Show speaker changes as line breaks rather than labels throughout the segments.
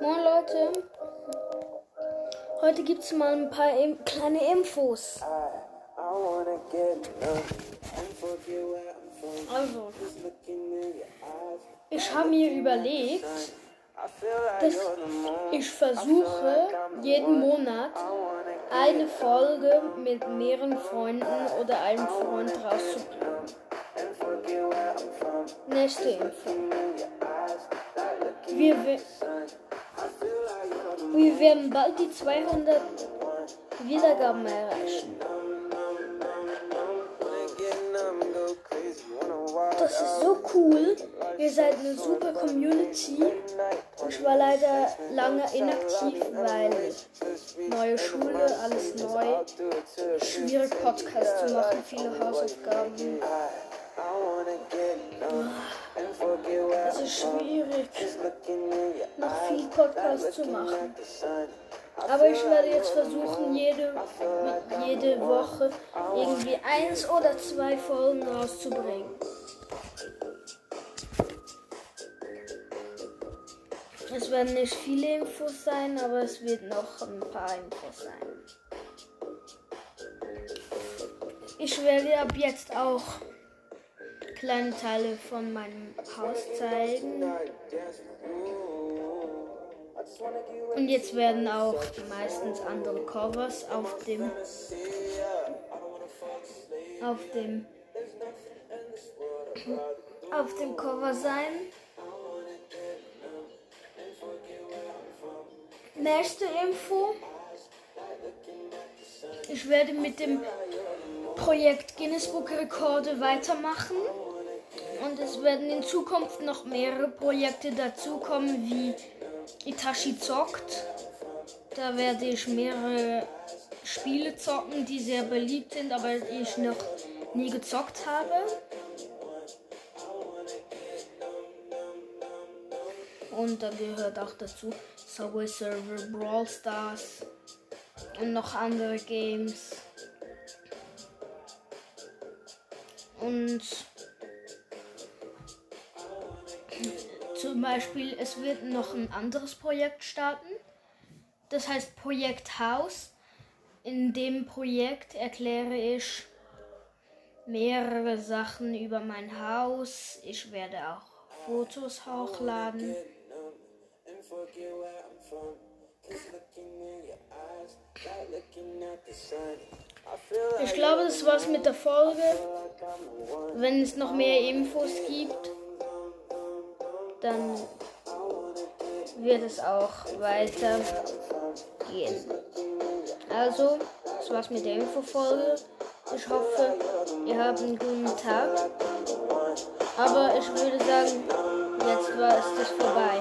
Moin Leute. Heute gibt es mal ein paar in kleine Infos. Also, ich habe mir überlegt, dass ich versuche, jeden Monat eine Folge mit mehreren Freunden oder einem Freund rauszubringen. Nächste Info. Wir, wir werden bald die 200 Wiedergaben erreichen. Das ist so cool. Ihr seid eine super Community. Ich war leider lange inaktiv, weil neue Schule, alles neu. Schwierig Podcast zu machen, viele Hausaufgaben. Es ist schwierig, noch viel Podcast zu machen. Aber ich werde jetzt versuchen, jede, jede Woche irgendwie eins oder zwei Folgen rauszubringen. Es werden nicht viele Infos sein, aber es wird noch ein paar Infos sein. Ich werde ab jetzt auch kleine Teile von meinem Haus zeigen. Und jetzt werden auch meistens andere Covers auf dem auf dem auf dem Cover sein. Nächste Info. Ich werde mit dem Projekt Guinness Book Rekorde weitermachen. Und es werden in Zukunft noch mehrere Projekte dazukommen, wie Itachi zockt. Da werde ich mehrere Spiele zocken, die sehr beliebt sind, aber ich noch nie gezockt habe. Und da gehört auch dazu Subway Server, Brawl Stars und noch andere Games. Und zum Beispiel, es wird noch ein anderes Projekt starten. Das heißt Projekt Haus. In dem Projekt erkläre ich mehrere Sachen über mein Haus. Ich werde auch Fotos hochladen. Ich glaube, das war's mit der Folge. Wenn es noch mehr Infos gibt, dann wird es auch weiter gehen. Also, das war's mit der Infofolge. Ich hoffe, ihr habt einen guten Tag. Aber ich würde sagen, jetzt war es das vorbei.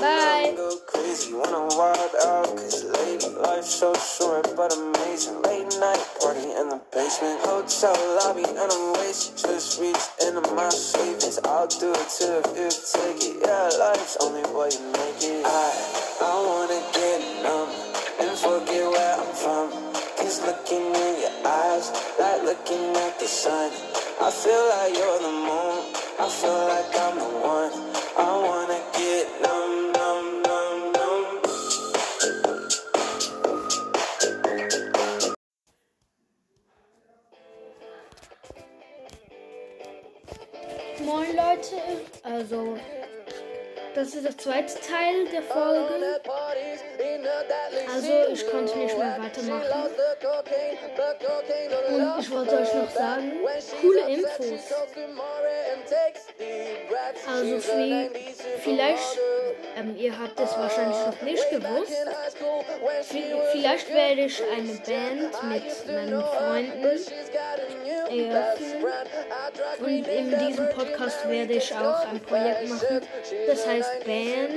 Bye. Crazy when I'm wild out. Cause lady, life so short but amazing. Late night party in the basement. Hotel lobby and I'm wasted. Just reached into my savings. I'll do it to the fifth ticket. Yeah, life's only way you make it. I, I wanna get numb and forget where I'm from. Cause looking in your eyes, like looking at the sun. I feel like you're the moon. I feel like I'm the one. Leute, also das ist der zweite Teil der Folge. Also ich konnte nicht mehr weitermachen. Und ich wollte euch noch sagen, coole Infos. Also wie, vielleicht, ähm, ihr habt es wahrscheinlich noch nicht gewusst, vielleicht werde ich eine Band mit meinen Freunden eröffnen. Und in diesem Podcast werde ich auch ein Projekt machen, das heißt Band.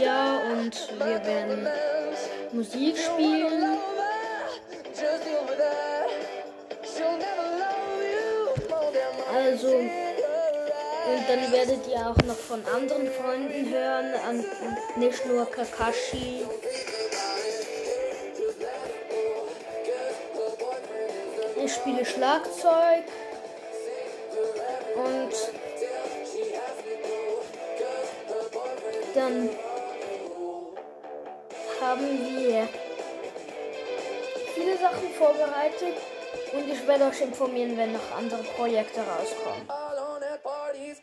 Ja, und wir werden Musik spielen. Also, und dann werdet ihr auch noch von anderen Freunden hören, an, nicht nur Kakashi. Ich spiele Schlagzeug und Dann haben wir viele Sachen vorbereitet und ich werde euch informieren, wenn noch andere Projekte rauskommen.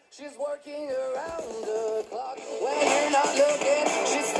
She's working around the clock. When you're not looking, she's